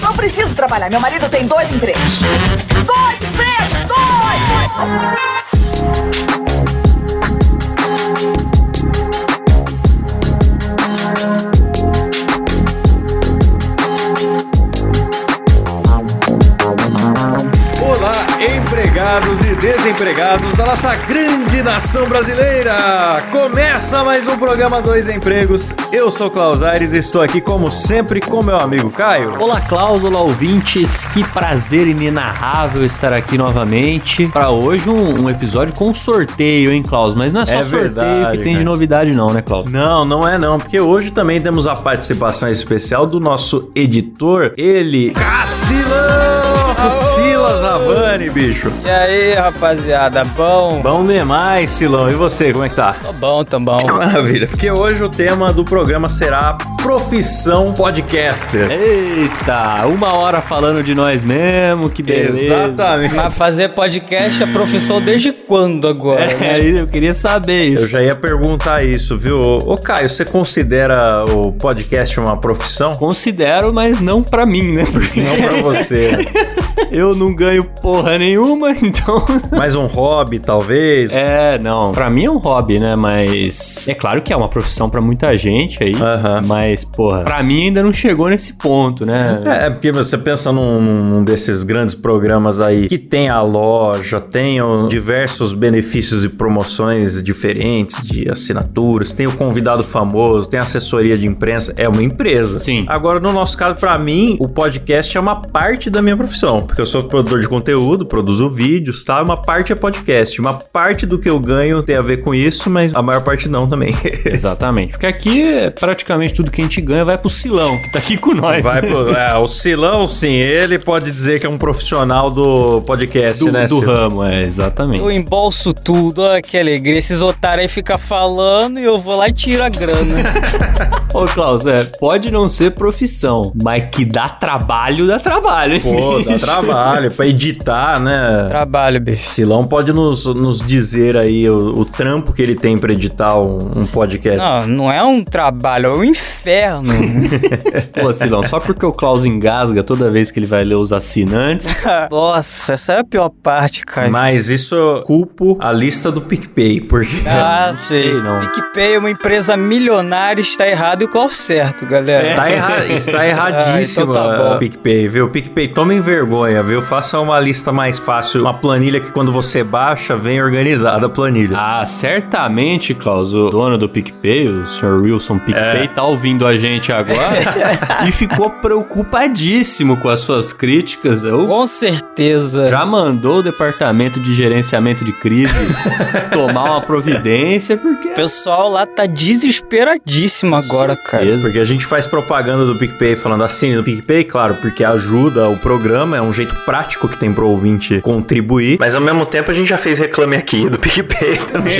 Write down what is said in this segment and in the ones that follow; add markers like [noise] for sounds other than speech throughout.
Não preciso trabalhar. Meu marido tem dois empregos. Dois empregos! Dois! Empregados e desempregados da nossa grande nação brasileira! Começa mais um programa Dois Empregos. Eu sou Klaus Aires e estou aqui, como sempre, com meu amigo Caio. Olá, Klaus, olá, ouvintes. Que prazer inenarrável estar aqui novamente. Para hoje, um, um episódio com sorteio, hein, Klaus? Mas não é só É sorteio verdade, que tem de novidade, não, né, Klaus? Não, não é não, porque hoje também temos a participação especial do nosso editor, ele, Cacilão! Silas Avani, bicho. E aí, rapaziada, bom? Bom demais, Silão. E você, como é que tá? Tô bom, tô bom. Maravilha, porque hoje o tema do programa será profissão podcaster. Eita, uma hora falando de nós mesmo, que beleza. Exatamente. Mas fazer podcast é profissão desde quando agora, É, né? eu queria saber Eu isso. já ia perguntar isso, viu? Ô Caio, você considera o podcast uma profissão? Considero, mas não pra mim, né? Porque Não pra você. [laughs] eu não ganho porra nenhuma, [laughs] então. Mais um hobby, talvez. É, não. Pra mim é um hobby, né? Mas é claro que é uma profissão pra muita gente aí. Mas, porra, pra mim ainda não chegou nesse ponto, né? É, é porque você pensa num, num desses grandes programas aí que tem a loja, tem o- diversos benefícios e promoções diferentes de assinaturas, tem o convidado famoso, tem assessoria de imprensa, é uma empresa. Sim. Agora, no nosso caso, pra mim, o podcast é uma parte da minha profissão, porque eu sou produtor de conteúdo, produzo vídeos, tá? Uma parte é podcast, uma parte do que eu ganho tem a ver com isso, mas a maior parte não também. [laughs] Exatamente. Porque aqui, é praticamente tudo que a gente ganha vai pro Silão, que tá aqui com nós. Vai pro, [laughs] é, o Silão, sim, ele pode dizer que é um profissional do podcast, do, né? do Silão? ramo, é, exatamente. Eu embolso tudo, olha que alegria. Esses otários aí ficam falando e eu vou lá e tiro a grana. [laughs] Ô, Klaus, é, pode não ser profissão, mas que dá trabalho, dá trabalho, hein? Pô, dá trabalho pra editar, né? Trabalho, bicho. Silão pode nos, nos dizer aí o, o trampo que ele tem pra editar um, um podcast. Não, não é um trabalho, é um inferno. [laughs] Pô, Silão, só porque o Klaus engasga toda vez que ele vai ler os assinantes. [laughs] Nossa, essa é a pior parte, cara. Mas isso eu culpo a lista do PicPay, porque. Ah, [laughs] não sei, sei. não. PicPay é uma empresa milionária, está errado e o Klaus certo, galera. Está, erra está erradíssimo Ah, então tá bom. o PicPay, viu? PicPay, tomem vergonha, viu? Faça uma lista mais fácil, uma planilha que quando você baixa, vem organizada a planilha. Ah, certamente, Klaus, o dono do PicPay, o Sr. Wilson PicPay, tá ouvindo a gente agora [laughs] e ficou preocupadíssimo com as suas críticas. Eu Com certeza. já mandou o departamento de gerenciamento de crise [laughs] tomar uma providência, porque. O pessoal lá tá desesperadíssimo agora, cara. Porque a gente faz propaganda do PicPay falando assim do PicPay, claro, porque ajuda o programa, é um jeito prático que tem pro ouvinte contribuir. Mas ao mesmo tempo a gente já fez reclame aqui do PicPay [laughs] também.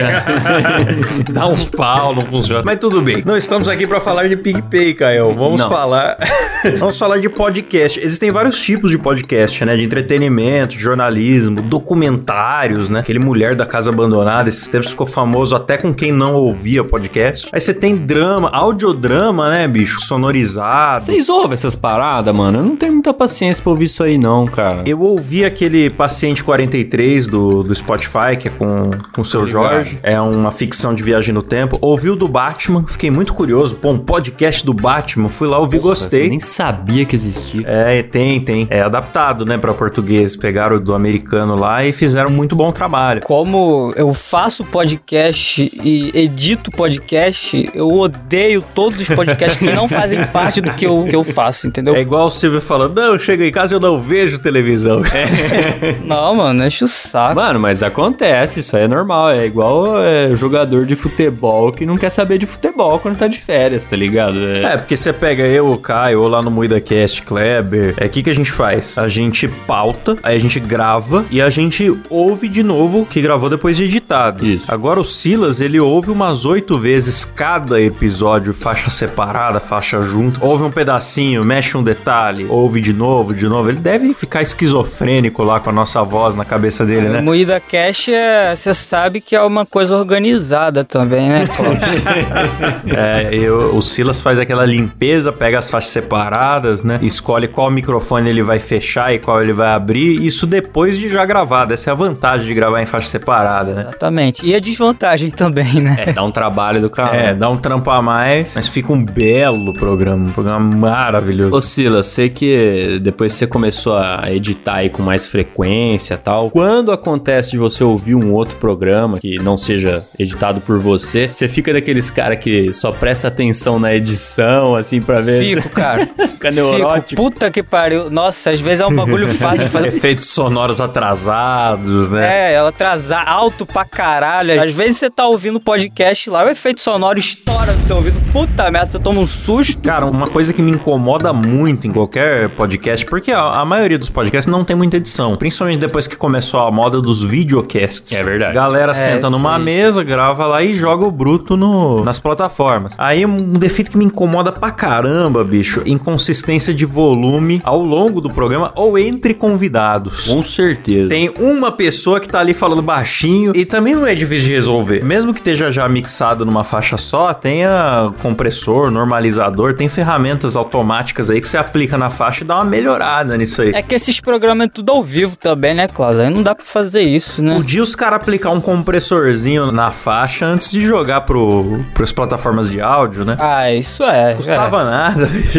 [laughs] Dá uns pau, não funciona. Mas tudo bem. Não estamos aqui pra falar de PicPay, Caio. Vamos Não. falar. [laughs] Vamos falar de podcast. Existem vários tipos de podcast, né? De entretenimento, de jornalismo, documentários, né? Aquele Mulher da Casa Abandonada, esses tempos ficou famoso até com quem não ouvia podcast. Aí você tem drama, audiodrama, né, bicho? Sonorizado. Vocês ouvem essas paradas, mano? Eu não tenho muita paciência pra ouvir isso aí, não, cara. Eu ouvi aquele Paciente 43 do, do Spotify, que é com, com o seu. Jorge. É uma ficção de viagem no tempo. Ouvi o do Batman, fiquei muito curioso. Pô, um podcast do Batman. Fui lá ouvir, Eu gostei. nem sabia que existia. É, tem, tem. É adaptado, né, pra português. Pegaram o do americano lá e fizeram muito bom trabalho. Como eu faço podcast e edito podcast, eu odeio todos os podcasts que não fazem parte do que eu, que eu faço, entendeu? É igual o Silvio falando, não, eu chego em casa e eu não vejo televisão. [laughs] Não, mano, enche o saco. Mano, mas acontece, isso aí é normal. É igual é, jogador de futebol que não quer saber de futebol quando tá de férias, tá ligado? É, É, porque você pega eu, o Caio, ou lá no MuidaCast, Kleber. É o que, que a gente faz? A gente pauta, aí a gente grava e a gente ouve de novo o que gravou depois de editado. Isso. Agora o Silas, ele ouve umas oito vezes cada episódio, faixa separada, faixa junto. Ouve um pedacinho, mexe um detalhe, ouve de novo, de novo. Ele deve ficar esquizofrênico lá com a nossa voz na cabeça dele, né? Moída Cash, é, você sabe que é uma coisa organizada também, né? [laughs] É, eu- o Silas faz aquela limpeza, pega as faixas separadas, né? Escolhe qual microfone ele vai fechar e qual ele vai abrir. Isso depois de já gravado. Essa é a vantagem de gravar em faixa separada, né? Exatamente. E a desvantagem também, né? É, dá um trabalho do carro. É, dá um trampo a mais, mas fica um belo programa, um programa maravilhoso. Ô Silas, sei que depois que você começou a editar aí com mais frequência e tal, quando acontece de você ouvir um outro programa que não seja editado por você, você fica daqueles cara que só presta atenção na edição, assim, pra ver Fico, cara. [laughs] fica neurótico. Fico, puta que pariu. Nossa, às vezes é um bagulho [laughs] fácil de fazer. Efeitos sonoros atrasados, né? É, ela atrasar alto pra caralho. Às vezes você tá ouvindo o podcast lá, o efeito sonoro estoura no teu ouvido. Puta merda, você toma um susto. Cara, uma coisa que me incomoda muito em qualquer podcast, porque a, a maioria dos podcasts não tem muita edição, principalmente depois que começou a moda dos videocasts. É verdade. Galera senta isso numa aí. mesa, grava lá e joga o bruto no, nas plataformas. Aí um defeito que me incomoda pra caramba, bicho, inconsistência de volume ao longo do programa ou entre convidados. Com certeza. Tem uma pessoa que tá ali falando baixinho e também não é difícil de resolver. Mesmo que esteja já mixado numa faixa só, tenha compressor, normalizador, tem ferramentas automáticas aí que você aplica na faixa e dá uma melhorada nisso aí. É que esses programas é tudo ao vivo também, né, Klaus? Aí não dá pra fazer isso, né? Podia os caras aplicar um compressorzinho na faixa antes de jogar pro, pros plataformas de áudio, né? Ah, isso é. Custava nada, bicho.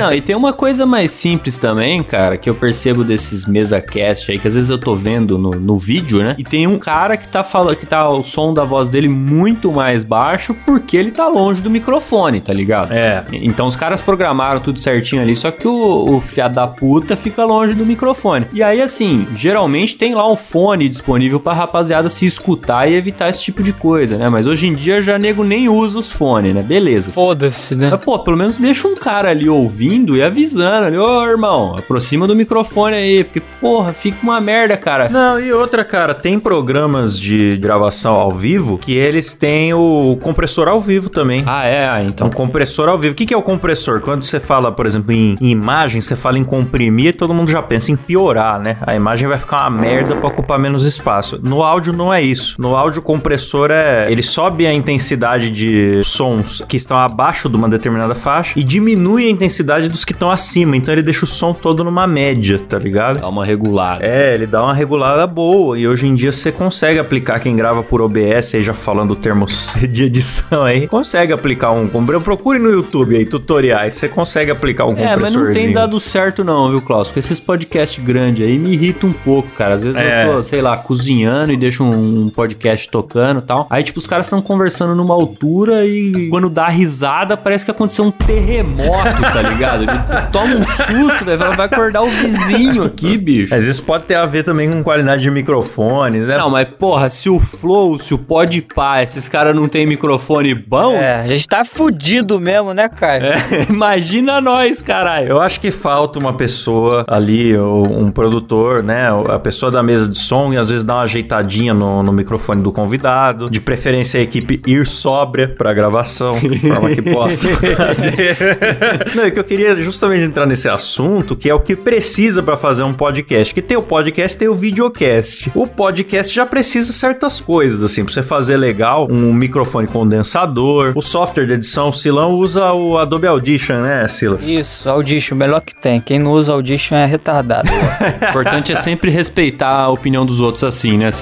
Não, e tem uma coisa mais simples também, cara, que eu percebo desses mesa cast aí, que às vezes eu tô vendo no, no vídeo, né? E tem um cara que tá falando que tá o som da voz dele muito mais baixo porque ele tá longe do microfone, tá ligado? É. Então os caras programaram tudo certinho ali, só que o, o fiado da puta fica longe do microfone. E aí, assim, geralmente tem lá um fone disponível pra rapaziada se escutar e evitar esse tipo de coisa, né? Mas hoje em dia já nego nem usa os fones, né? Beleza. Foda-se, né? Mas, pô, pelo menos deixa um cara ali ouvindo e avisando ali, ô irmão, aproxima do microfone aí, porque, porra, fica uma merda, cara. Não, e outra, cara, tem programas de gravação ao vivo que eles têm o compressor ao vivo também. Ah, é, ah, Então, então. compressor ao vivo. O que, que é o compressor? Quando você fala, por exemplo, em, em imagem, você fala em comprimir, todo mundo já pensa em piorar, né? A imagem vai ficar uma merda pra ocupar menos espaço. No áudio não é isso. No áudio, o compressor é. Ele sobe a intensidade de sons que estão abaixo de uma determinada faixa e diminui a intensidade dos que estão acima. Então, ele deixa o som todo numa média, tá ligado? Dá uma regulada. É, ele dá uma regulada boa. E hoje em dia você consegue aplicar quem grava por OBS, aí já falando termos [laughs] de edição aí, consegue aplicar um. compre- Procure no YouTube aí, tutoriais. Você consegue aplicar um É, mas não tem compressorzinho. dado certo não, viu, Klaus? Esses podcasts grandes aí me irritam um pouco, cara. Às vezes É. eu tô, sei lá, cozinhando e deixo um, um podcast tocando e tal. Aí, tipo, os caras estão conversando numa altura e quando dá risada, parece que aconteceu um terremoto, tá ligado? Ele Toma um susto, velho. Vai acordar o vizinho aqui, bicho. Mas isso pode ter a ver também com qualidade de microfones, né? Não, mas porra, se o Flow, se o Podpah, esses caras não tem microfone bom, É, a gente tá fudido mesmo, né, cara? é, [laughs] imagina nós, caralho. Eu acho que falta uma pessoa ali, um produtor, né? A pessoa da mesa de som e às vezes dá uma ajeitadinha no, no microfone do convidado. De preferência a equipe ir sóbria pra gravação, de forma que possa [laughs] fazer. Não, é que eu queria justamente entrar nesse assunto, que é o que precisa pra fazer um podcast. Que tem o podcast, tem o videocast. O podcast já precisa certas coisas, assim, pra você fazer legal, um microfone condensador, o software de edição, o Silão usa o Adobe Audition, né, Silas? Isso, Audition, o melhor que tem. Quem não usa Audition é retardado. O [laughs] importante é sempre respeitar a opinião dos outros assim, né? [laughs]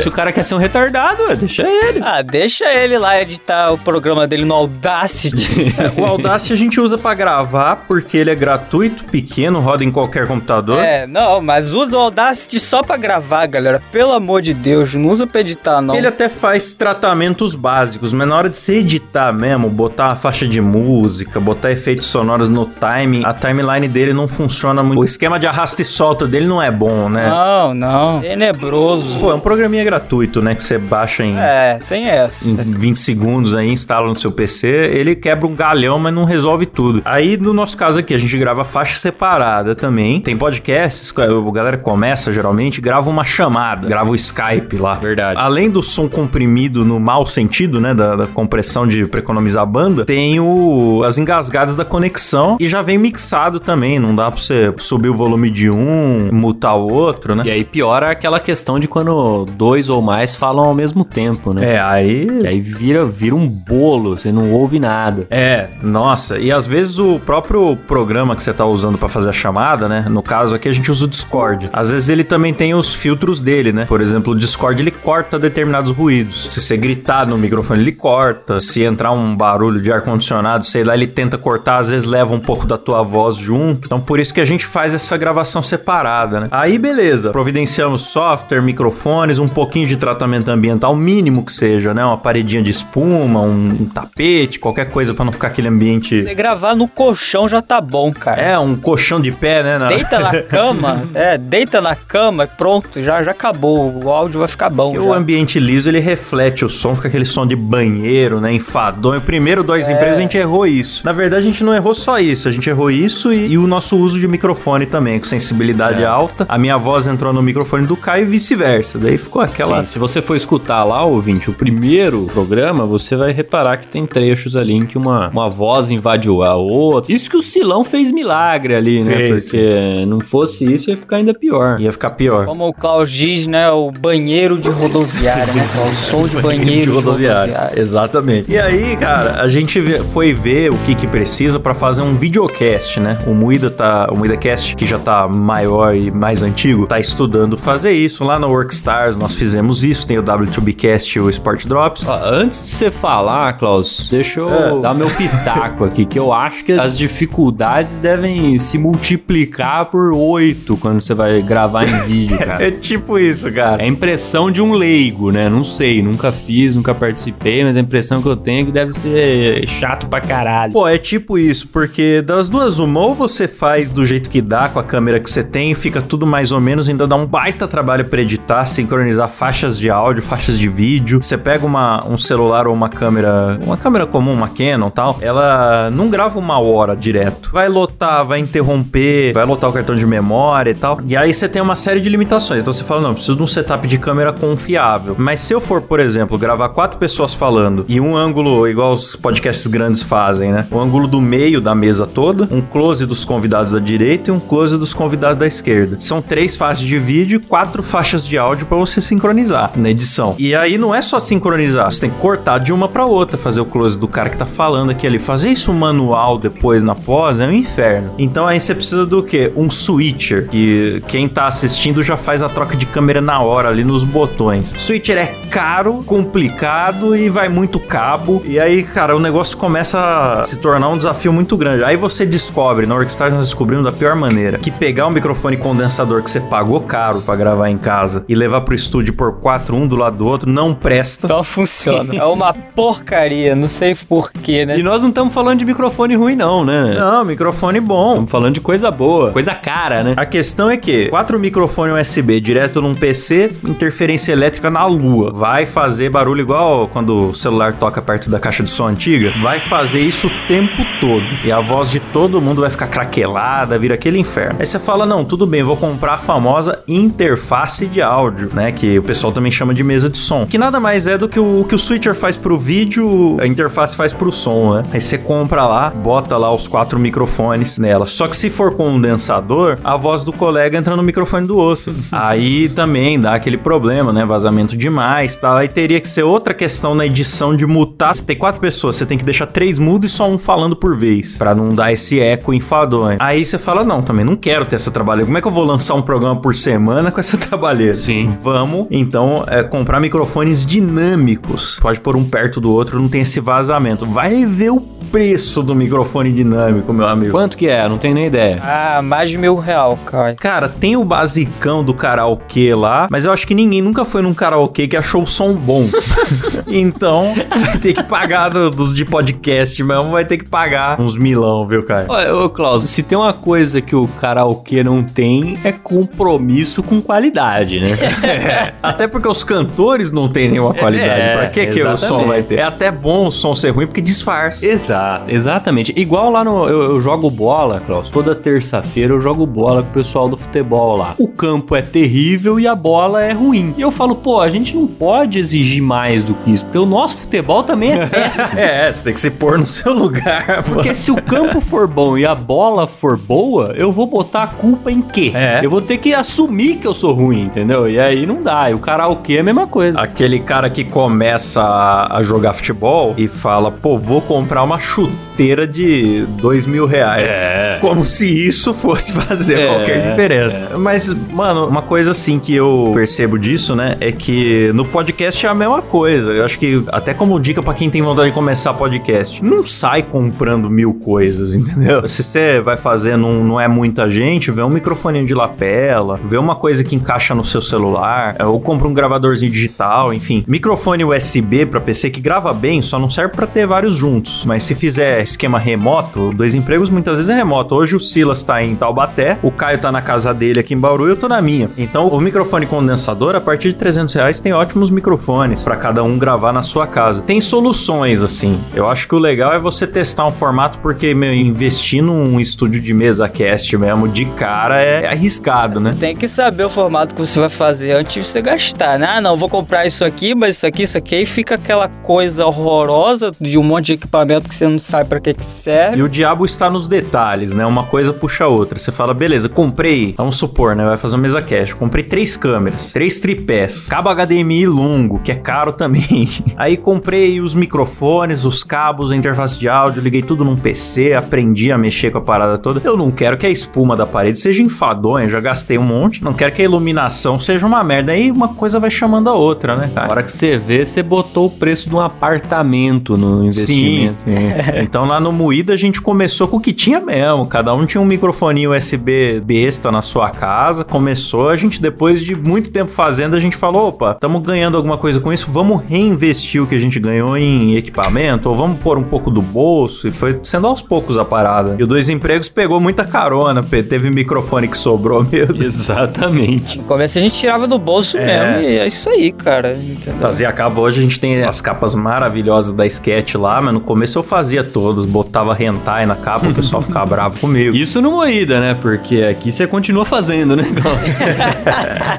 Se o cara quer ser um retardado, ué, deixa ele. ah, deixa ele lá editar o programa dele no Audacity. [laughs] O Audacity a gente usa pra gravar porque ele é gratuito, pequeno, roda em qualquer computador. é, não, mas usa o Audacity só pra gravar, galera. Pelo amor de Deus, não usa pra editar, não. Ele até faz tratamentos básicos, mas na hora de você editar mesmo, botar uma faixa de música, botar efeitos sonoros no timing, a timeline dele não funciona muito. O esquema de arrasta e solta dele não é bom, né? Não, não. Tenebroso. Pô, é um programinha gratuito, né? Que você baixa em, É, tem essa. em 20 segundos aí, instala no seu PC, ele quebra um galhão, mas não resolve tudo. Aí, no nosso caso aqui, a gente grava faixa separada também. Tem podcasts, a galera começa geralmente, grava uma chamada, grava o Skype lá. Verdade. Além do som comprimido no mau sentido, né, da, da compressão de pra economizar a banda, tem o, as engasgadas da conexão e já vem mixado também também, não dá pra você subir o volume de um, mutar o outro, né? E aí piora aquela questão de quando dois ou mais falam ao mesmo tempo, né? É, aí. Aí vira, vira um bolo, você não ouve nada. É, nossa, e às vezes o próprio programa que você tá usando pra fazer a chamada, né? No caso aqui a gente usa o Discord. Às vezes ele também tem os filtros dele, né? Por exemplo, o Discord ele corta determinados ruídos. Se você gritar no microfone, ele corta. Se entrar um barulho de ar-condicionado, sei lá, ele tenta cortar, às vezes leva um pouco da tua voz junto. Então por isso que a gente faz essa gravação separada, né? Aí beleza, providenciamos software, microfones, um pouquinho de tratamento ambiental, mínimo que seja, né? Uma paredinha de espuma, um, um tapete, qualquer coisa pra não ficar aquele ambiente. Você gravar no colchão já tá bom, cara. É, um colchão de pé, né? na- Deita na [laughs] cama, é, deita na cama e pronto, já, já acabou. O áudio vai ficar bom. O ambiente liso ele reflete o som, fica aquele som de banheiro, né? Enfadonho. Primeiro, dois empresas a gente errou isso. Na verdade, a gente não errou só isso, a gente errou isso e, e o nosso uso de microfone também, com sensibilidade É. alta. A minha voz entrou no microfone do Caio e vice-versa. Daí ficou aquela. Sim, se você for escutar lá, ouvinte, o primeiro programa, você vai reparar que tem trechos ali em que uma, uma voz invadiu a outra. Isso que o Silão fez milagre ali, né? Fez, Porque não fosse isso, ia ficar ainda pior. Ia ficar pior. Como o Klaus diz, né? O banheiro de rodoviária, né? O som de [laughs] banheiro de rodoviária. Exatamente. E aí, cara, a gente foi ver o que que precisa pra fazer um videocast, né? O Muida tá, o MuidaCast, que já tá maior e mais antigo, tá estudando fazer isso lá no Workstars. Nós fizemos isso, tem o W2Bcast e o Sport Drops. Ó, antes de você falar, Klaus, deixa eu É. dar meu pitaco aqui, que eu acho que as dificuldades devem se multiplicar por oito quando você vai gravar em vídeo, [laughs] cara. É tipo isso, cara. É a impressão de um leigo, né? Não sei, nunca fiz, nunca participei, mas a impressão que eu tenho é que deve ser chato pra caralho. Pô, é tipo isso, porque das duas, uma, ou você faz do jeito que dá, com a câmera que você tem, fica tudo mais ou menos, ainda dá um baita trabalho pra editar, sincronizar faixas de áudio, faixas de vídeo. Você pega uma, um celular ou uma câmera, uma câmera comum, uma Canon tal, ela não grava uma hora direto. Vai lotar, vai interromper, vai lotar o cartão de memória e tal. E aí você tem uma série de limitações. Então você fala, não, preciso de um setup de câmera confiável. Mas se eu for, por exemplo, gravar quatro pessoas falando e um ângulo igual os podcasts grandes fazem, né? O ângulo do meio da mesa toda, um close dos convidados da direita e um close dos convidados da esquerda. São três faixas de vídeo e quatro faixas de áudio pra você sincronizar na edição. E aí não é só sincronizar, você tem que cortar de uma pra outra, fazer o close do cara que tá falando aqui ali, fazer isso manual depois na pós é um inferno. Então aí você precisa do quê? Um switcher, que quem tá assistindo já faz a troca de câmera na hora ali nos botões. Switcher é caro, complicado e vai muito cabo. E aí, cara, o negócio começa a se tornar um desafio muito grande. Aí você descobre, na Workstar nós descobrimos da pior maneira, que pegar um microfone condensador que você pagou caro pra gravar em casa e levar pro estúdio por quatro um do lado do outro não presta. Então funciona. É uma porcaria, não sei porquê, né? E nós não estamos falando de microfone ruim, não, né? Não, microfone bom. Estamos falando de coisa boa, coisa cara, né? A questão é que quatro microfones USB direto num PC, interferência elétrica na lua. Vai fazer barulho igual quando o celular toca perto da caixa de som antiga. Vai fazer isso o tempo todo. E a voz de todo mundo vai ficar craquelada, vira aquele inferno. Aí você fala: não, tudo bem, vou comprar a famosa interface de áudio, né? Que o pessoal também chama de mesa de som. Que nada mais é do que o o que o switcher faz pro vídeo, a interface faz pro som, né? Aí você compra lá, bota lá os quatro microfones nela. Só que se for condensador, a voz do colega entra no microfone do outro. Aí também dá aquele problema, né? Vazamento demais, tal. Aí teria que ser outra questão na edição de mutar. Se tem quatro pessoas, você tem que deixar três mudos e só um falando por vez, Pra não dar esse eco enfadonho. Aí você fala, não, também não quero ter essa trabalheira. Como é que eu vou lançar um programa por semana com essa [laughs] trabalheira? Sim. Vamos, então, é, comprar microfones dinâmicos. Pode pôr um perto do outro, não tem esse vazamento. Vai ver o preço do microfone dinâmico, meu amigo. Quanto que é? Não tenho nem ideia. Ah, mais de mil real, cara. Cara, tem o basicão do karaokê lá, mas eu acho que ninguém nunca foi num karaokê que achou o som bom. [laughs] então, vai ter que pagar do- dos de podcast mesmo, vai ter que pagar uns milão, viu, cara? Ô, ô, Klaus, se tem uma coisa que o karaokê não tem, é compromisso com qualidade, né? [laughs] Até porque os cantores não têm nenhuma qualidade. É, pra que, que o som vai ter? É até bom o som ser ruim porque disfarça. Exato, exatamente. Igual lá no. Eu, eu jogo bola, Klaus. Toda terça-feira eu jogo bola com o pessoal do futebol lá. O campo é terrível e a bola é ruim. E eu falo, pô, a gente não pode exigir mais do que isso, porque o nosso futebol também é [laughs] péssimo. É, você tem que se pôr no seu lugar. Porque se o campo for bom e a bola bola for boa, eu vou botar a culpa em quê? É. Eu vou ter que assumir que eu sou ruim, entendeu? E aí não dá. E o karaokê é a mesma coisa. Aquele cara que começa a, jogar futebol e fala, pô, vou comprar uma chuteira de dois mil reais. É. Como se isso fosse fazer É, qualquer diferença. Mas, mano, uma coisa assim que eu percebo disso, né, é que no podcast é a mesma coisa. Eu acho que, até como dica pra quem tem vontade de começar podcast, não sai comprando mil coisas, [laughs] entendeu? Se você vai fazer, não, não é muita gente, vê um microfoninho de lapela, vê uma coisa que encaixa no seu celular, é, ou compra um gravadorzinho digital, enfim. Microfone USB pra PC que grava bem, só não serve pra ter vários juntos. Mas se fizer esquema remoto, dois empregos muitas vezes é remoto. Hoje o Silas tá em Taubaté, o Caio tá na casa dele aqui em Bauru e eu tô na minha. Então o microfone condensador, a partir de 300 reais, tem ótimos microfones pra cada um gravar na sua casa. Tem soluções assim. Eu acho que o legal é você testar um formato, porque meu, investir num estúdio de mesa cast mesmo de cara é arriscado, né? Você tem que saber o formato que você vai fazer antes de você gastar, né? Ah, não, vou comprar isso aqui, mas isso aqui, isso aqui, e fica aquela coisa horrorosa de um monte de equipamento que você não sabe pra que que serve. E o diabo está nos detalhes, né? Uma coisa puxa a outra. Você fala, beleza, comprei, vamos supor, né? Vai fazer uma mesa cash. Comprei três câmeras, três tripés, cabo HDMI longo, que é caro [laughs] também. Aí comprei os microfones, os cabos, a interface de áudio, liguei tudo num PC, aprendi a mexer com a parada toda. Eu não quero que a espuma da parede seja enfadonha, já gastei um monte. Não quero que a iluminação seja uma merda. Aí uma coisa vai chamando a outra, né, Na cara? hora que você vê, você botou o preço de um apartamento no investimento. Sim. [laughs] então lá no Moída a gente começou com o que tinha mesmo. Cada um tinha um microfoninho USB besta na sua casa. Começou, a gente depois de muito tempo fazendo, a gente falou, opa, estamos ganhando alguma coisa com isso, vamos reinvestir o que a gente ganhou em equipamento, ou vamos pôr um pouco do bolso. E foi sendo aos poucos a parada. E o Dois Empregos pegou muita carona, teve microfone que sobrou, [laughs] meu Deus. Exatamente. No começo a gente tirava do bolso É. mesmo e é isso aí, cara. Entendeu? Fazia cabo hoje, a gente tem as capas maravilhosas da Sketch lá, mas no começo eu fazia todos, botava hentai na capa, o pessoal ficava [laughs] bravo comigo. Isso no moída, né? Porque aqui você continua fazendo, né? [laughs]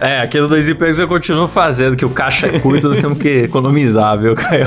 É, aqui no Dois Empregos eu continuo fazendo, que o caixa é curto, nós temos que economizar, viu, Caio?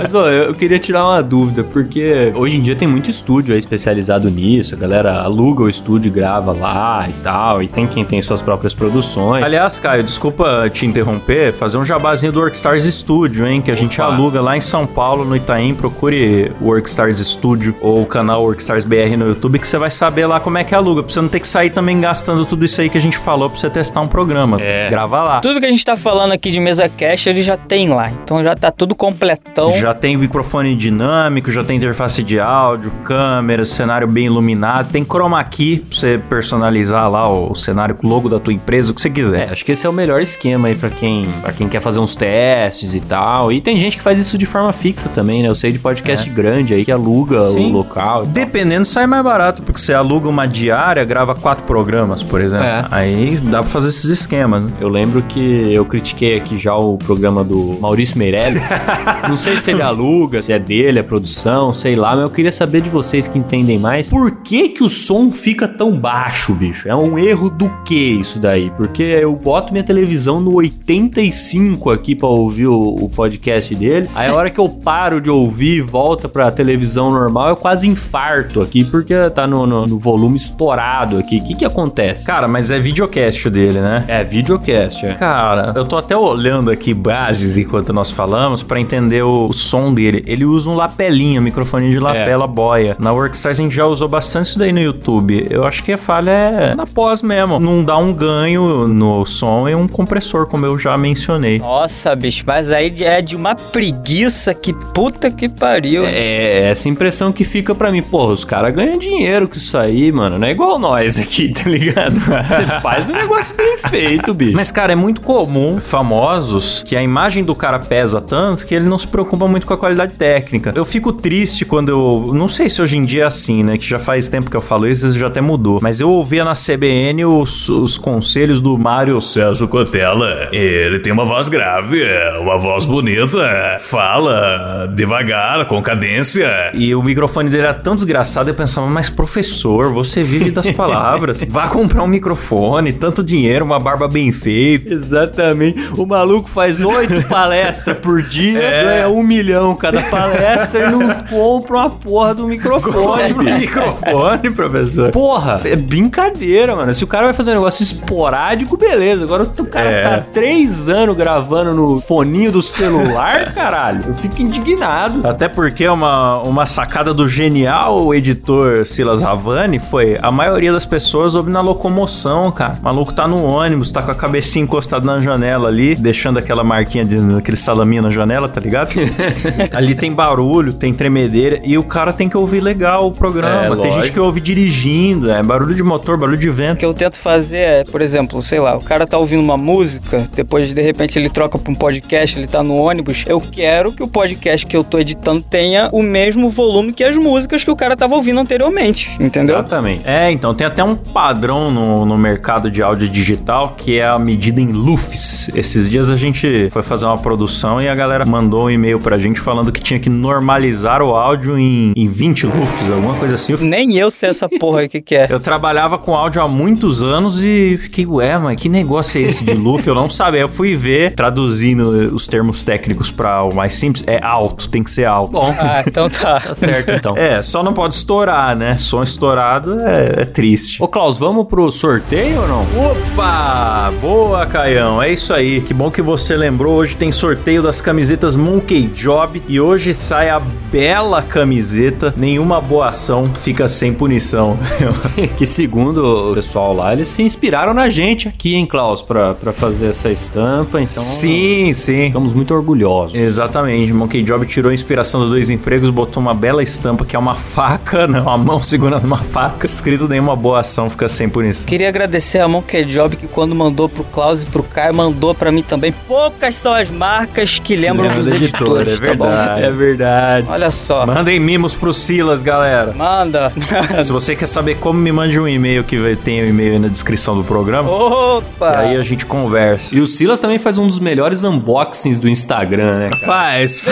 Mas, ó, eu queria tirar uma dúvida, porque hoje em dia tem muito estúdio aí especializado nisso, a galera aluga o estúdio e grava lá e tal, e tem quem tem suas próprias produções. Aliás, Caio, desculpa te interromper, fazer um jabazinho do Workstars Studio, hein, que a gente Opa. aluga lá em São Paulo, no Itaim, procure o Workstars Studio ou o canal Workstars BR no YouTube, que você vai saber lá como é que aluga, pra você não ter que sair também gastando tudo isso aí que a gente falou pra você testar um programa. É. Grava lá. Tudo que a gente tá falando aqui de mesa cash, ele já tem lá. Então já tá tudo completão. Já tem microfone dinâmico, já tem interface de áudio, câmera, cenário bem iluminado, tem chroma key pra você personalizar lá o cenário com o logo da tua empresa, o que você É, quiser. acho que esse é o melhor esquema aí pra quem, pra quem quer fazer uns testes e tal. E tem gente que faz isso de forma fixa também, né? Eu sei de podcast grande aí que aluga Sim. o local. Dependendo, sai mais barato, porque você aluga uma diária, grava quatro programas, por exemplo. É. Aí dá pra fazer esses esquemas, né? Eu lembro que eu critiquei aqui já o programa do Maurício Meirelles. [laughs] Não sei se ele aluga, se é dele, é produção, sei lá, mas eu queria saber de vocês que entendem mais. Por que que o som fica tão baixo, bicho? É um erro do que isso daí? Porque eu boto minha televisão no 85 aqui pra ouvir o, o podcast dele. Aí a hora que eu paro de ouvir e volta pra televisão normal, eu quase infarto aqui, porque tá no, no- no volume estourado aqui. O que que acontece? Cara, mas é videocast dele, né? é videocast, é. Cara, eu tô até olhando aqui bases enquanto nós falamos pra entender o, o som dele. Ele usa um lapelinha, microfone de lapela boia. Na Workstars a gente já usou bastante isso daí no YouTube. Eu acho que a falha é na pós mesmo. Não dá um ganho no som e um compressor, como eu já mencionei. Nossa, bicho, mas aí é de uma preguiça que puta que pariu. É essa impressão que fica pra mim. Porra, os caras ganham dinheiro com isso aí, mano. Não é igual nós aqui, [laughs] tá ligado? Você faz um negócio bem feito, bicho. Mas, cara, é muito comum, famosos, que a imagem do cara pesa tanto que ele não se preocupa muito com a qualidade técnica. Eu fico triste quando eu. Não sei se hoje em dia é assim, né? Que já faz tempo que eu falo isso, isso já até mudou. Mas eu ouvia na CBN os, os conselhos do Mário Celso Cotella. Ele tem uma voz grave, é uma voz bonita, fala devagar, com cadência. E o microfone dele era tão desgraçado, eu pensava, mas professor, você vive das [laughs] palavras. Vá comprar um microfone, tanto dinheiro, uma barba bem feita. Exatamente. O maluco faz oito [laughs] palestras por dia, É. ganha um milhão cada palestra e não [laughs] compra uma porra do microfone. Microfone, professor. Porra, é brincadeira, mano. Se o cara vai fazer um negócio esporádico, beleza. Agora o cara É. tá três anos gravando no foninho do celular, [laughs] caralho. Eu fico indignado. Até porque uma, uma sacada do genial editor Silas Havani foi a maioria das pessoas ouve na locomoção, cara. O maluco tá no ônibus, tá com a cabecinha encostada na janela ali, deixando aquela marquinha de aquele salaminho na janela, tá ligado? [laughs] ali tem barulho, tem tremedeira e o cara tem que ouvir legal o programa. É, tem gente lógico. que ouve dirigindo, é barulho de motor, barulho de O vento. que eu tento fazer é, por exemplo, sei lá, o cara tá ouvindo uma música, depois de repente ele troca pra um podcast, ele tá no ônibus. Eu quero que o podcast que eu tô editando tenha o mesmo volume que as músicas que o cara tava ouvindo anteriormente, entendeu? Exatamente. É, então tem até um padrão no, no mercado de áudio digital que é a medida em LUFS. Esses dias a gente foi fazer uma produção e a galera mandou um e-mail pra gente falando que tinha que normalizar o áudio em, em 20 LUFS, alguma coisa assim. Eu, Nem eu sei essa porra aí o que, que é. eu trabalhava com áudio há muitos anos e fiquei, ué, mas que negócio é esse de LUF? Eu não sabia. Eu fui ver, traduzindo os termos técnicos pra o mais simples, é alto, tem que ser alto. Bom, [laughs] Ah, então tá. tá certo então. É, só não pode estourar, né? Som estourado é, é triste. Ô, Klaus, vamos pro sorteio ou não? Opa! Boa, Caião. É isso aí. Que bom que você lembrou. Hoje tem sorteio das camisetas Monkey Job e hoje sai a bela camiseta. Nenhuma boa ação fica sem punição. [laughs] que segundo o pessoal lá, eles se inspiraram na gente aqui, hein, Klaus, pra, pra fazer essa estampa. Então, sim, sim. ficamos muito orgulhosos. Exatamente, Monkey Job tirou a inspiração dos dois empregos, botou uma bela estampa que é uma faca, né? Uma mão segurando uma faca, escrito nenhuma boa ação fica sem punição. Queria agradecer a Monkey Job que quando mandou pro Klaus e pro Caio, mandou pra mim também. Poucas são as marcas que lembram Lembra dos do editor, editores, é tá bom? verdade. É verdade. Olha só. Mandem mimos pro Silas, galera. Manda. [laughs] Se você quer saber como, me mande um e-mail que tem o e-mail aí na descrição do programa. Opa! E aí a gente conversa. E o Silas também faz um dos melhores unboxings do Instagram, né? cara? Faz.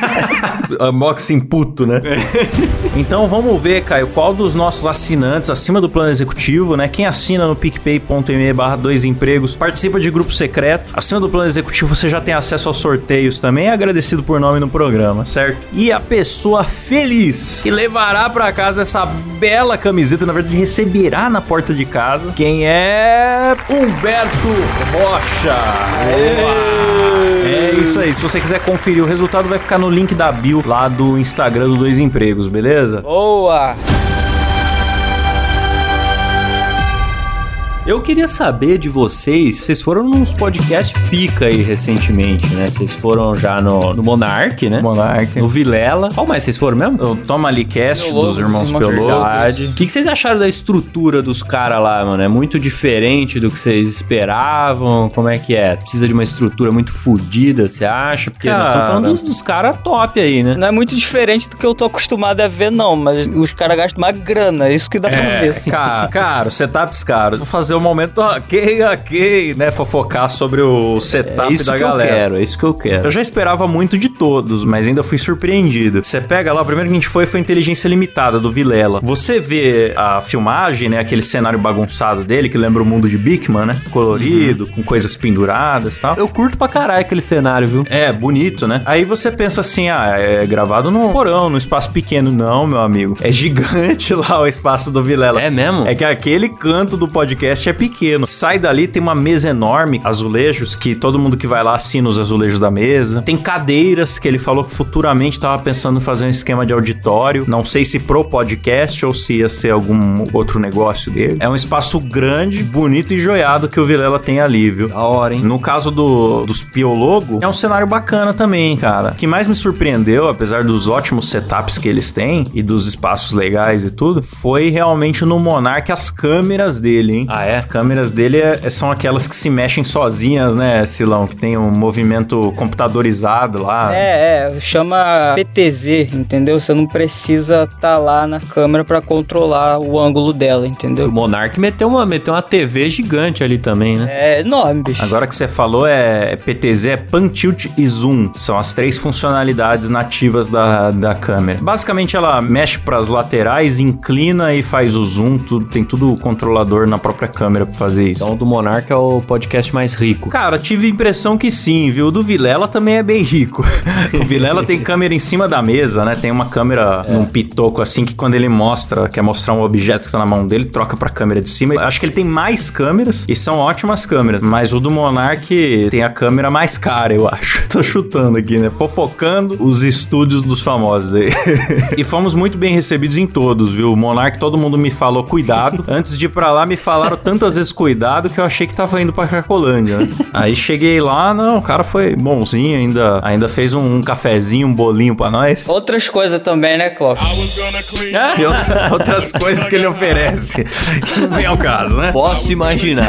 [laughs] Unboxing puto, né? [laughs] então vamos ver, Caio, qual dos nossos assinantes acima do plano executivo, né? Quem assina no picpay.me barra dois empregos, participa de grupo secreto. Acima do plano executivo você já tem acesso aos sorteios também, é agradecido por nome no programa, certo? E a pessoa feliz que levará pra casa essa bela camiseta, na verdade receberá na porta de casa, quem é Humberto Rocha. É isso aí. Se você quiser conferir o resultado, vai ficar no link da bio lá do Instagram do Dois Empregos, beleza? Boa! Eu queria saber de vocês, vocês foram nos podcasts pica aí recentemente, né? Vocês foram já no, no Monark, né? Monark. No Vilela. Qual mais vocês foram mesmo? O Toma Ali Cast Meu dos Irmãos. Verdade. O que, que vocês acharam da estrutura dos caras lá, mano? É muito diferente do que vocês esperavam? Como é que é? Precisa de uma estrutura muito fodida, você acha? Porque nós estamos Cara. falando dos, dos caras top aí, né? Não é muito diferente do que eu tô acostumado a ver, não, mas os caras gastam uma grana, é isso que dá pra É, ver. cara, caro, setups caro. Vou fazer um momento ok, ok, né? Fofocar sobre o É setup isso da que galera. eu quero, é isso que eu quero. Eu já esperava muito de todos, mas ainda fui surpreendido. Você pega lá, o primeiro que a gente foi foi Inteligência Limitada, do Vilela. Você vê a filmagem, né? Aquele cenário bagunçado dele, que lembra o mundo de Bigman, né? Colorido, com coisas penduradas e tal. Eu curto pra caralho aquele cenário, viu? É, bonito, né? Aí você pensa assim, ah, é gravado no porão, num espaço pequeno. Não, meu amigo. É gigante [laughs] lá o espaço do Vilela. É mesmo? É que aquele canto do podcast é pequeno. Sai dali, tem uma mesa enorme, azulejos, que todo mundo que vai lá assina os azulejos da mesa. Tem cadeiras, que ele falou que futuramente tava pensando em fazer um esquema de auditório. Não sei se pro podcast ou se ia ser algum outro negócio dele. É um espaço grande, bonito e joiado que o Vilela tem ali, viu? Da hora, hein? No caso do, dos Piologo, é um cenário bacana também, cara. O que mais me surpreendeu, apesar dos ótimos setups que eles têm e dos espaços legais e tudo, foi realmente no Monark as câmeras dele, hein? Ah, é? As câmeras dele é- é- são aquelas que se mexem sozinhas, né, Silão? Que tem um movimento computadorizado lá. É, é, chama PTZ, entendeu? Você não precisa estar lá na câmera pra controlar o ângulo dela, O entendeu? Monark meteu uma, meteu uma TV gigante ali também, né? É enorme, bicho. Agora que você falou é, é PTZ, é Pan Tilt e Zoom. São as três funcionalidades nativas da, da câmera. Basicamente ela mexe para as laterais, inclina e faz o zoom, tudo, tem tudo o controlador na própria câmera. Câmera pra fazer isso. Então o do Monark é o podcast mais rico. Cara, tive a impressão que sim, viu? O do Vilela também é bem rico. [laughs] o Vilela tem câmera em cima da mesa, né? Tem uma câmera num pitoco assim que quando ele mostra, quer mostrar um objeto que tá na mão dele, troca pra câmera de cima. Acho que ele tem mais câmeras e são ótimas câmeras, mas o do Monark tem a câmera mais cara, eu acho. [laughs] Tô chutando aqui, né? Fofocando os estúdios dos famosos aí. [laughs] e fomos muito bem recebidos em todos, viu? O Monark, todo mundo me falou cuidado. Antes de ir pra lá, me falaram tantas vezes cuidado que eu achei que tava indo pra Cracolândia, né? [laughs] Aí cheguei lá, não, o cara foi bonzinho, ainda, ainda fez um, um cafezinho, um bolinho pra nós. Outras coisas também, né, Clóvis? [laughs] E outra- outras coisas que ele oferece. Que não vem ao caso, né? Posso imaginar.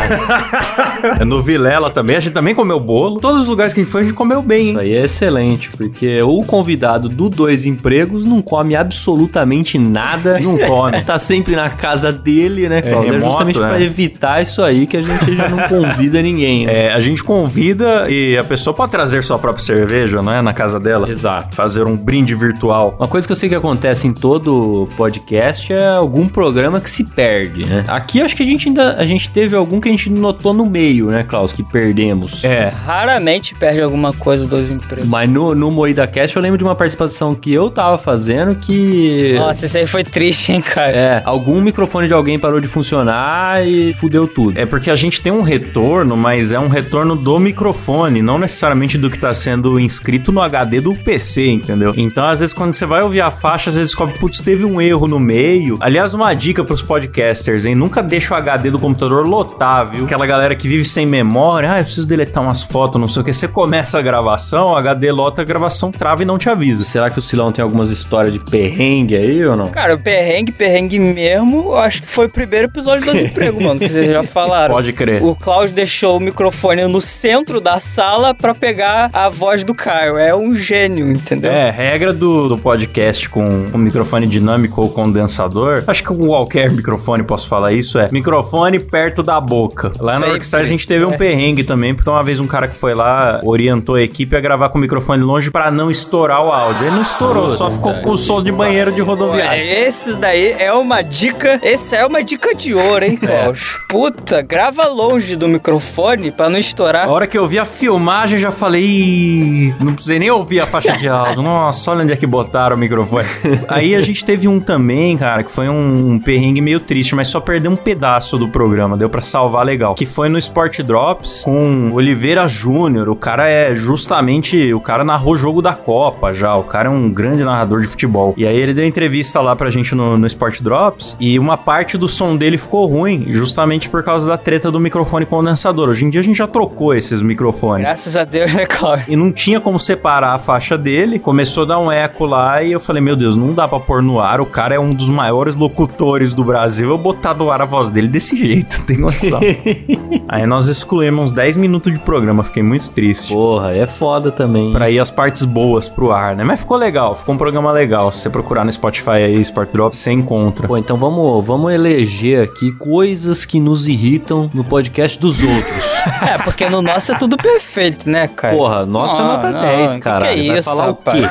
No Vilela também, a gente também comeu bolo. Todos os lugares que a gente foi, a gente comeu bem, Isso hein? aí é excelente, porque o convidado do Dois Empregos não come absolutamente nada. Não come. Tá sempre na casa dele, né, Cláudio? É, remoto, justamente né? pra evitar isso aí que a gente já não convida ninguém. né? É, a gente convida e a pessoa pode trazer sua própria cerveja, não é? Na casa dela. Exato. Fazer um brinde virtual. Uma coisa que eu sei que acontece em todo podcast é algum programa que se perde, né? Aqui acho que a gente ainda a gente teve algum que a gente notou no meio, né, Klaus, que perdemos. É. Raramente perde alguma coisa dos empregos. Mas no, no Moída Cast eu lembro de uma participação que eu tava fazendo que. Nossa, isso aí foi triste, hein, cara? É, algum microfone de alguém parou de funcionar e fudeu tudo. É porque a gente tem um retorno, mas é um retorno do microfone, não necessariamente do que tá sendo inscrito no HD do PC, entendeu? Então, às vezes, quando você vai ouvir a faixa, às vezes descobre, putz, teve um erro no meio. Aliás, uma dica pros podcasters, hein? Nunca deixa o HD do computador lotar, viu? Aquela galera que vive sem memória, ah, eu preciso deletar umas fotos, não sei o que. Você começa a gravação, o HD lota, a gravação trava e não te avisa. Será que o Silão tem algumas histórias de perrengue aí ou não? Cara, o perrengue, perrengue mesmo, eu acho que foi o primeiro episódio dos empregos, mano, vocês já [laughs] falaram. Pode crer. O Klaus deixou o microfone no centro da sala pra pegar a voz do Caio. É um gênio, entendeu? É, regra do, do podcast com, com microfone dinâmico ou condensador. Acho que com qualquer microfone posso falar isso. É microfone perto da boca. Lá na Sempre. Rockstars a gente teve um É. perrengue também, porque uma vez um cara que foi lá orientou a equipe a gravar com o microfone longe pra não estourar o áudio. Ele não estourou, só ficou com o som de banheiro de rodoviária. Esse daí é uma dica. Esse é uma dica de ouro, hein, Klaus? Puta, grava longe do microfone pra não estourar. A hora que eu vi a filmagem, já falei. "Ih, Não precisei nem ouvir a faixa de áudio. [laughs] Nossa, olha onde é que botaram o microfone. Aí a gente teve um também, cara, que foi um perrengue meio triste, mas só perdeu um pedaço do programa. Deu pra salvar legal. Que foi no Sport Drops com Oliveira Júnior. O cara é justamente. O cara narrou o jogo da Copa já. O cara é um grande narrador de futebol. E aí ele deu entrevista lá pra gente no, no Sport Drops. E uma parte do som dele ficou ruim, justamente por causa da treta do microfone condensador. Hoje em dia a gente já trocou esses microfones. Graças a Deus, né, Klaus? E não tinha como separar a faixa dele. Começou a dar um eco lá e eu falei: Meu Deus, não dá pra pôr no ar. O cara é um dos maiores locutores do Brasil. Eu botar no ar a voz dele desse jeito, [laughs] tem noção. [laughs] Aí nós excluímos uns 10 minutos de programa. Fiquei muito triste. Porra, é foda também. Pra ir as partes boas pro ar, né? Mas ficou legal, ficou um programa legal. Se você procurar no Spotify aí, Sport Drop, você encontra. Pô, então vamos, vamos eleger aqui coisas que nos irritam no podcast dos outros. [laughs] É, porque no nosso é tudo perfeito, né, cara? Porra, nossa é Não, nota não, 10, que cara. que é Vai isso, falar rapaz? o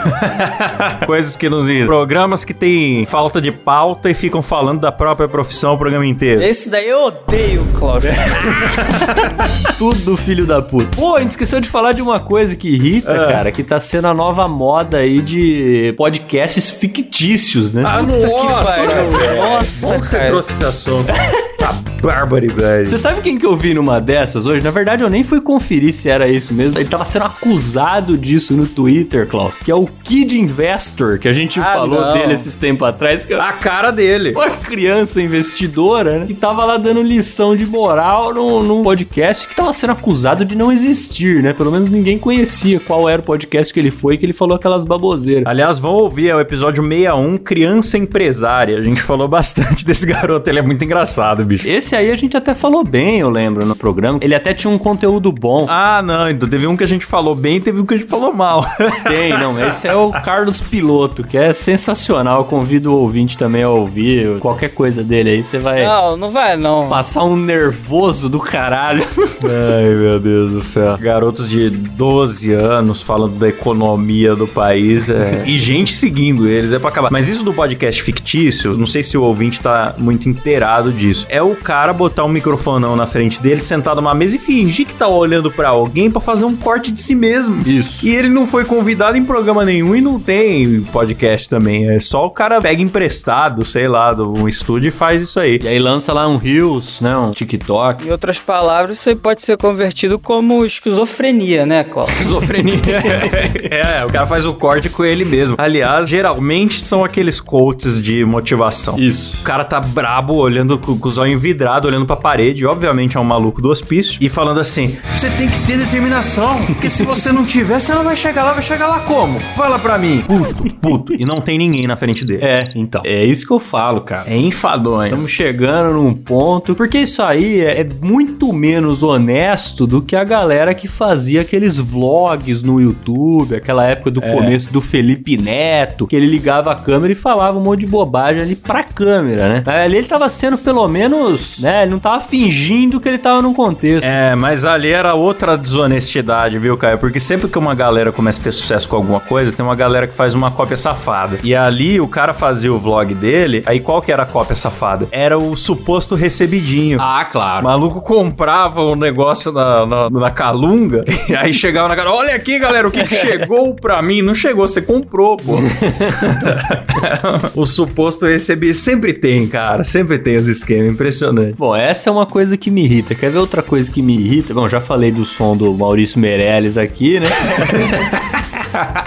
quê? [laughs] Coisas que nos irritam. Programas que tem falta de pauta e ficam falando da própria profissão o programa inteiro. Esse daí eu odeio, Klaus. Tudo filho da puta. Pô, a gente esqueceu de falar de uma coisa que irrita, Ah. cara, que tá sendo a nova moda aí de podcasts fictícios, né? Ah, Puta que nossa, pariu. velho. Nossa, Bom que você cara. trouxe esse assunto. [laughs] tá barbaridade. Você sabe quem que eu vi numa dessas hoje? Na verdade, eu nem fui conferir se era isso mesmo. Ele tava sendo acusado disso no Twitter, Klaus. Que é o Kid Investor, que a gente Ah, falou não. dele esses tempos atrás. Que é A cara dele. uma criança investidora, né? Que tava lá dando lição de moral num, num podcast que tava sendo acusado de não existir, né? Pelo menos ninguém conhecia qual era o podcast que ele foi, que ele falou aquelas baboseiras. Aliás, vão ouvir é o episódio 61, Criança Empresária. A gente falou bastante [laughs] desse garoto, ele é muito engraçado, bicho. Esse aí a gente até falou bem, eu lembro, no programa. Ele até tinha um conteúdo bom. Ah, não, então teve um que a gente falou bem e teve um que a gente falou mal. [laughs] Tem, não. Esse é o Carlos Piloto, que é sensacional. Eu convido o ouvinte também a ouvir qualquer coisa dele aí. Você vai Não, não vai não. passar um nervoso do caralho. [laughs] Ai, meu Deus do céu. Garotos de 12 anos falando da economia do país é... [laughs] e gente seguindo eles, é pra acabar. Mas isso do podcast fictício, não sei se o ouvinte tá muito inteirado disso. É o cara botar um microfonão na frente dele, sentado numa mesa e fingir que tá olhando pra alguém pra fazer um corte de si mesmo. Isso. E ele não foi convidado em programa nenhum e não tem podcast também. É só o cara pega emprestado, sei lá, de um estúdio e faz isso aí. E aí lança lá um Reels, né? Um TikTok. Em outras palavras, aí pode ser convertido como esquizofrenia, né, Klaus? Esquizofrenia. [laughs] é, o cara faz o corte com ele mesmo. Aliás, geralmente são aqueles coaches de motivação. Isso. O cara tá brabo, olhando com, com os olhos vidrados, olhando pra parede. Obviamente é um maluco do hospício. E falando assim: você tem que ter determinação. Porque se você não tiver, você não vai chegar lá. Vai chegar lá como? Fala pra mim. Puto, puto. E não tem ninguém na frente dele. É, então. É isso que eu falo, cara. É enfadonho. Estamos chegando num ponto. Porque isso aí é, é muito menos honesto do que a galera que fazia aqueles vlogs no YouTube, aquela época do começo do Felipe Neto, que ele ligava a câmera e falava um monte de bobagem ali pra câmera, né? Ali ele tava sendo pelo menos, né? Ele não tava fingindo que ele tava num contexto. É, mas ali era outra desonestidade, viu, Caio? Porque sempre que uma galera começa a ter sucesso com alguma coisa, tem uma galera que faz uma cópia safada. E ali o cara fazia o vlog dele, aí qual que era a cópia safada? Era o suposto recebidinho. Ah, O claro. maluco comprava um negócio na, na, na calunga, [laughs] e aí chegava na cara, olha aqui, galera, o que, que chegou pra mim? Não chegou, você comprou, pô. [laughs] [laughs] o suposto recebi sempre tem, cara, sempre tem os esquemas, impressionante. Bom, essa é uma coisa que me irrita. Quer ver outra coisa que me irrita? Bom, já falei do som do Maurício Meirelles aqui, né? [laughs]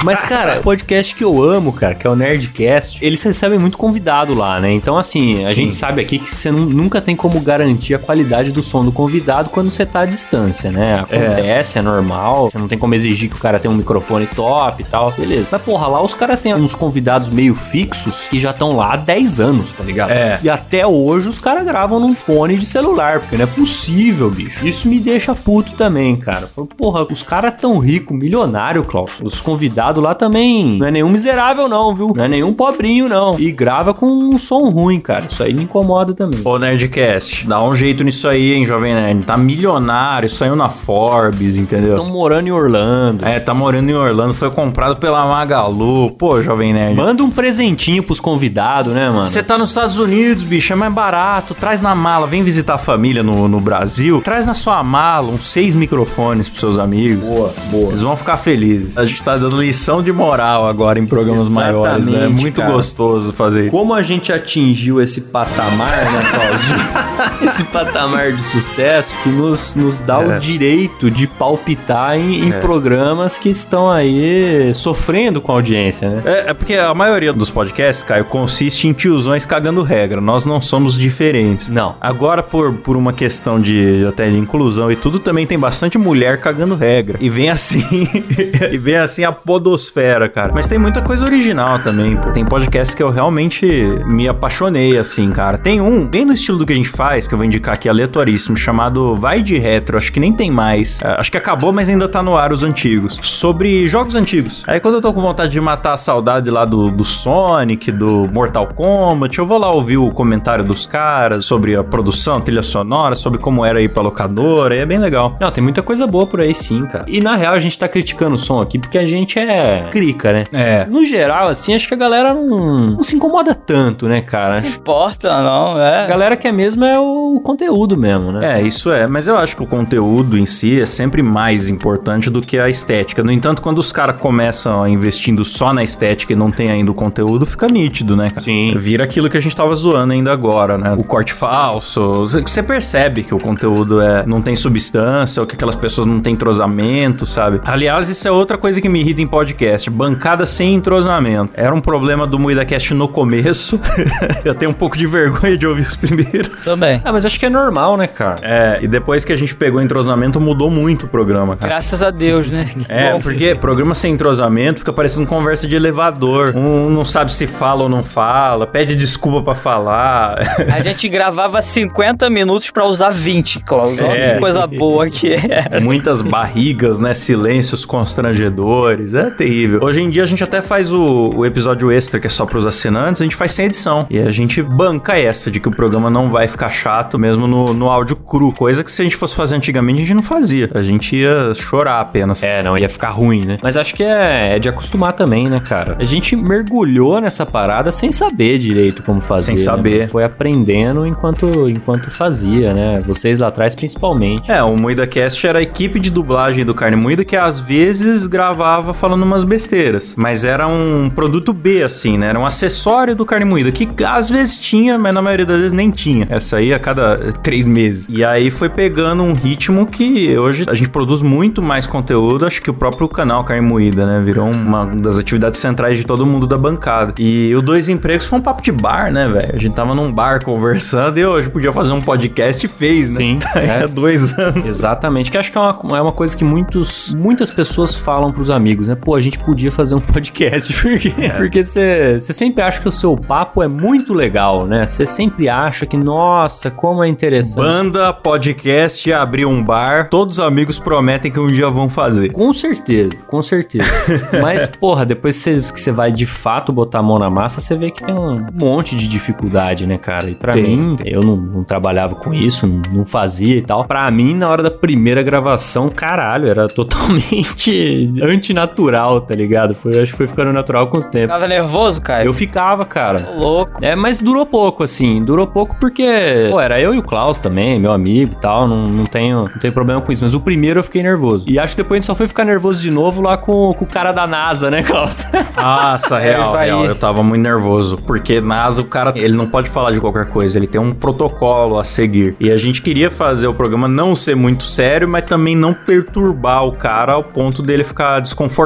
Mas, cara, o [laughs] podcast que eu amo, cara, que é o Nerdcast, eles recebem muito convidado lá, né? Então, assim, a Sim. gente sabe aqui que você nu- nunca tem como garantir a qualidade do som do convidado quando você tá à distância, né? Acontece, é, normal. Você não tem como exigir que o cara tenha um microfone top e tal. Beleza. Mas, porra, lá os caras têm uns convidados meio fixos que já estão lá há 10 anos, tá ligado? É. E até hoje os caras gravam num fone de celular, porque não é possível, bicho. Isso me deixa puto também, cara. Porra, os caras tão rico, milionário, Klaus. Os convidados lá também não é nenhum miserável, não, viu? Não é nenhum pobrinho, não. E grava com um som ruim, cara. Isso aí me incomoda também. Ô, Nerdcast, dá um jeito nisso aí, hein, Jovem Nerd. Tá milionário, saiu na Forbes, entendeu? Estão morando em Orlando. É, tá morando em Orlando, foi comprado pela Magalu. Pô, Jovem Nerd. Manda um presentinho pros convidados, né, mano? Você tá nos Estados Unidos, bicho, é mais barato. Traz na mala, vem visitar a família no, no Brasil. Traz na sua mala uns seis microfones pros seus amigos. Boa, boa. Eles vão ficar felizes. A gente tá dando lição de moral agora em programas Exatamente, maiores, né? É muito cara. gostoso fazer isso. Como a gente atingiu esse patamar, né, Claudio? [laughs] esse patamar de sucesso que nos, nos dá É. o direito de palpitar em, em programas que estão aí sofrendo com a audiência, né? É, é porque a maioria dos podcasts, Caio, consiste em tiozões cagando regra. Nós não somos diferentes. Não. Agora, por, por uma questão de até de inclusão e tudo, também tem bastante mulher cagando regra. E vem assim, [laughs] e vem assim a podosfera, cara. Mas tem muita coisa original também. Tem podcasts que eu realmente me apaixonei, assim, cara. Tem um, bem no estilo do que a gente faz, que eu vou indicar aqui aleatoríssimo, chamado Vai de Retro. Acho que nem tem mais. É, Acho que acabou, mas ainda tá no ar os antigos. Sobre jogos antigos. Aí quando eu tô com vontade de matar a saudade lá do, do Sonic, do Mortal Kombat, eu vou lá ouvir o comentário dos caras sobre a produção, trilha sonora, sobre como era ir pra locadora, e é bem legal. Não, tem muita coisa boa por aí sim, cara. E na real a gente tá criticando o som aqui porque a gente é crica, né? É. No geral, assim, acho que a galera não, não se incomoda tanto, né, cara? Não se importa, não, A é. galera quer mesmo é o conteúdo mesmo, né? É, isso é, mas eu acho que o conteúdo em si é sempre mais importante do que a estética. No entanto, quando os caras começam investindo só na estética e não tem ainda o conteúdo, fica nítido, né, cara? Sim. Vira aquilo que a gente tava zoando ainda agora, né? O corte falso. Você percebe que o conteúdo é, não tem substância, ou que aquelas pessoas não têm entrosamento, sabe? Aliás, isso é outra coisa que me irrita em podcast: bancada sem entrosamento. Era um problema do MuidaCast no começo. [laughs] eu tenho um pouco de vergonha de ouvir os primeiros. Também. Ah, mas acho que é normal, né, cara? É, e depois que a gente pegou entrosamento, mudou muito o programa, cara. Graças a Deus, né? [laughs] É, bom. porque programa sem entrosamento fica parecendo conversa de elevador. Um não sabe se fala ou não fala, pede desculpa pra falar. [laughs] A gente gravava 50 minutos pra usar 20, Klaus. Olha É. que coisa boa que é. Muitas barrigas, né? Silêncios constrangedores. É terrível. Hoje em dia a gente até faz o, o episódio extra, que é só pros assinantes, a gente faz sem edição. E a gente banca essa, de que o programa não vai ficar chato mesmo no, no áudio cru. Coisa que se a gente fosse fazer antigamente, a gente não fazia. A gente ia chorar apenas. É, não, ia ficar ruim, né? Mas acho que é, é de acostumar também, né, cara? A gente mergulhou nessa parada sem saber direito como fazer. Sem né, saber. mano? Foi aprendendo enquanto, enquanto fazia, né? Vocês lá atrás, principalmente. É, o Moída Cast era a equipe de dublagem do Carne Moída que às vezes gravava falando umas besteiras. Mas era um produto B, assim, né? Era um acessório do Carne Moída, que às vezes tinha, mas na maioria das vezes nem tinha. Essa aí a cada três meses. E aí foi pegando um ritmo que hoje a gente produz muito mais conteúdo, acho que o próprio canal Carne Moída, né? Virou uma das atividades centrais de todo mundo da bancada. E o Dois Empregos foi um papo de bar, né, velho? A gente tava num bar conversando e hoje podia fazer um podcast e fez, né? Sim, [laughs] É, é. dois anos. Exatamente, que acho que é uma, é uma coisa que muitos, muitas pessoas falam pros amigos, né? Pô, a gente podia fazer um [laughs] podcast, porque porque você sempre acha que o seu papo é muito legal, né? Você sempre acha que, nossa, como é interessante. Banda, podcast, abrir um bar, todos os amigos prometem que um dia vão fazer. Com certeza, com certeza. [laughs] Mas, porra, depois que você- vai de fato botar a mão na massa, você vê que tem um monte de dificuldade, né, cara? E pra Tem, mim, eu não, não trabalhava com isso, não, não fazia e tal. Pra mim, na hora da primeira gravação, caralho, era totalmente [laughs] antinatural, tá ligado? Foi, acho que foi ficando natural com os tempos. Ficava nervoso, Caio? Eu ficava, cara. Tô louco. É, mas durou pouco, assim. Durou pouco porque, pô, era eu e o Klaus também, meu amigo e tal. Não, não, tenho, não tenho problema com isso. Mas o primeiro eu fiquei nervoso. E acho que depois a gente só foi ficar nervoso de novo lá com, com o cara da NASA, né, Klaus? [laughs] Nossa, real, vai. real. Eu tava muito nervoso. Porque NASA, o cara, ele não pode falar de qualquer coisa. Ele tem um protocolo a seguir. E a gente queria fazer o programa não ser muito sério, mas também não perturbar o cara ao ponto dele ficar desconfortável,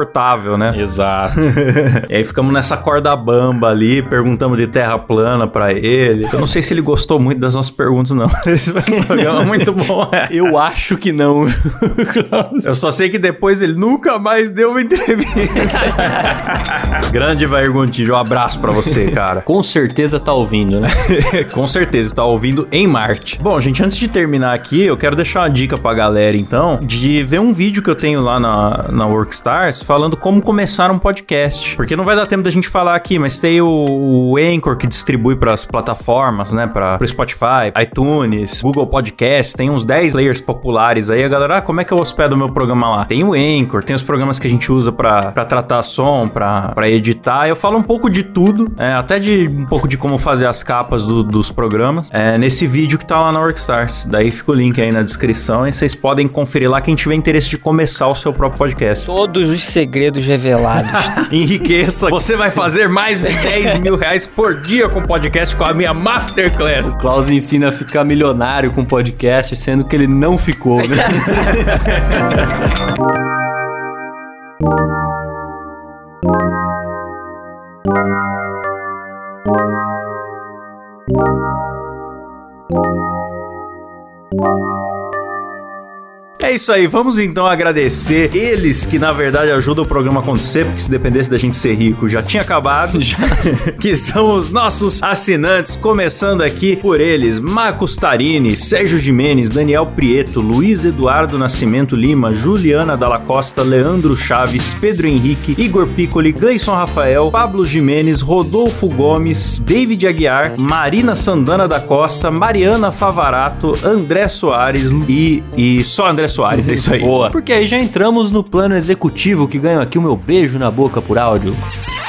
né? Exato. [laughs] E aí ficamos nessa corda bamba ali, perguntamos de terra plana pra ele. Eu não sei se ele gostou muito das nossas perguntas, não. [laughs] Esse foi um programa muito bom. é. Eu acho que não. [laughs] Eu só sei que depois ele nunca mais deu uma entrevista. Grande Vair Gontijo, um abraço pra você, cara. Com certeza tá ouvindo, né? Com certeza, está ouvindo em Marte. Bom, gente, antes de terminar aqui, eu quero deixar uma dica pra galera, então, de ver um vídeo que eu tenho lá na, na Falando como começar um podcast. Porque não vai dar tempo da gente falar aqui, mas tem o, o Anchor que distribui pras plataformas, né? Pra, pro Spotify, iTunes, Google Podcast, tem uns 10 layers populares aí. A galera, ah, como é que eu hospedo o meu programa lá? Tem o Anchor, tem os programas que a gente usa pra tratar som, pra editar. Eu falo um pouco de tudo, é, até de um pouco de como fazer as capas do- dos programas, é, nesse vídeo que tá lá na Workstars. Daí fica o link aí na descrição e vocês podem conferir lá quem tiver interesse de começar o seu próprio podcast. Todos os segredos revelados. [laughs] Enriqueça, você vai fazer mais de 10 mil reais por dia com podcast com a minha Masterclass. O Klaus ensina a ficar milionário com podcast, sendo que ele não ficou, né? [laughs] É isso aí, vamos então agradecer eles que na verdade ajudam o programa a acontecer, porque se dependesse da gente ser rico já tinha acabado. [laughs] que são os nossos assinantes, começando aqui por eles: Marcos Tarini, Sérgio Jimenez, Daniel Prieto, Luiz Eduardo Nascimento Lima, Juliana Dalla Costa, Leandro Chaves, Pedro Henrique, Igor Piccoli, Gleison Rafael, Pablo Jimenez, Rodolfo Gomes, David Aguiar, Marina Sandana da Costa, Mariana Favarato, André Soares e, e só André Soares, é isso aí. Boa. Porque aí já entramos no plano executivo que ganho aqui o meu beijo na boca por áudio.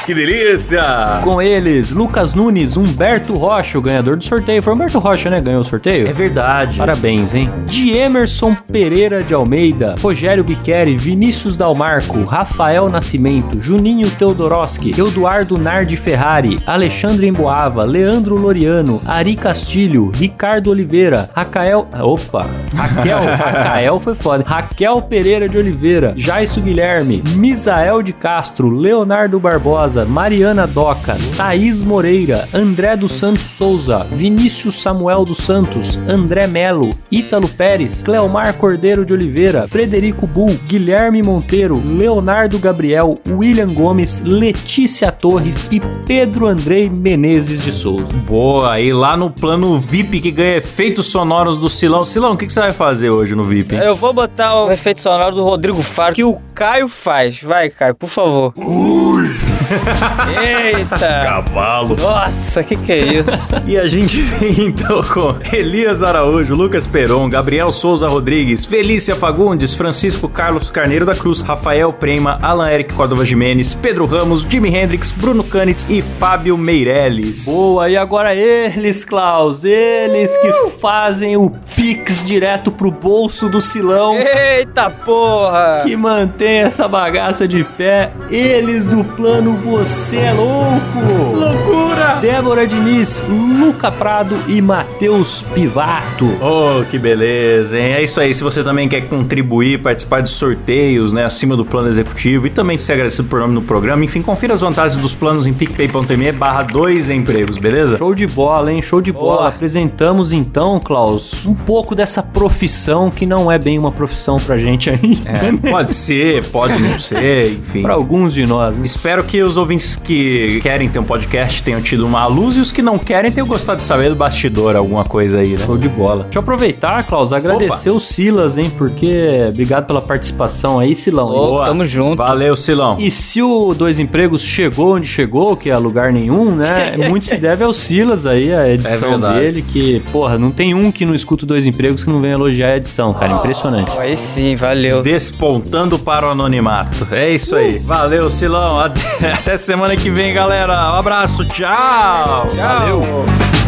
Que delícia! Com eles, Lucas Nunes, Humberto Rocha, o ganhador do sorteio. Foi Humberto Rocha, né? Ganhou o sorteio? É verdade. Parabéns, hein? De Emerson Pereira de Almeida, Rogério Biqueri, Vinícius Dalmarco, Rafael Nascimento, Juninho Teodoroski, Eduardo Nardi Ferrari, Alexandre Emboava, Leandro Loriano, Ari Castilho, Ricardo Oliveira, Raquel. Opa! Raquel, [laughs] Raquel foi foda. Raquel Pereira de Oliveira, Jaisso Guilherme, Misael de Castro, Leonardo Barbosa, Mariana Doca, Thaís Moreira, André dos Santos Souza, Vinícius Samuel dos Santos, André Melo, Ítalo Pérez, Cleomar Cordeiro de Oliveira, Frederico Bull, Guilherme Monteiro, Leonardo Gabriel, William Gomes, Letícia Torres e Pedro Andrei Menezes de Souza. Boa, e lá no plano VIP que ganha efeitos sonoros do Silão. Silão, o que, que você vai fazer hoje no VIP? Eu vou botar o efeito sonoro do Rodrigo Faro, que o Caio faz. Vai, Caio, por favor. Eita! Cavalo. Nossa, que que é isso? E a gente vem então com Elias Araújo, Lucas Peron, Gabriel Souza Rodrigues, Felícia Fagundes, Francisco Carlos Carneiro da Cruz, Rafael Prema, Alan Eric Córdova Jimenez, Pedro Ramos, Jimi Hendrix, Bruno Canitz e Fábio Meirelles. Boa, e agora eles, Klaus, eles que fazem o Pix direto pro bolso do Silão. Eita porra! Que mantém essa bagaça de pé, eles do plano Você é Louco! Loucura! Débora Diniz, Luca Prado e Matheus Pivato. Oh, que beleza, hein? É isso aí. Se você também quer contribuir, participar de sorteios, né, acima do plano executivo e também ser agradecido por nome no programa, enfim, confira as vantagens dos planos em picpay.me barra dois empregos, beleza? Show de bola, hein? Show de bola. Boa. Apresentamos então, Klaus, um pouco dessa profissão que não é bem uma profissão pra gente ainda. É, pode ser, pode não [laughs] ser, enfim. Pra alguns de nós, né? Espero que os ouvintes que querem ter um podcast tenham tido uma luz e os que não querem tenham gostado de saber do bastidor, alguma coisa aí, né? Show de bola. Deixa eu aproveitar, Klaus, agradecer o Silas, hein? Porque obrigado pela participação aí, Silão. Boa. tamo junto. Valeu, Silão. E se o Dois Empregos chegou onde chegou, que é lugar nenhum, né? [laughs] Muito se deve ao Silas aí, a edição É dele, que, porra, não tem um que não escuta Dois Empregos que não vem elogiar a edição, cara. Impressionante. Aí sim, valeu. Despontando para o anonimato. É isso aí. Valeu, Silão. Até, até semana que vem, galera. Um abraço. Tchau. Tchau. Valeu.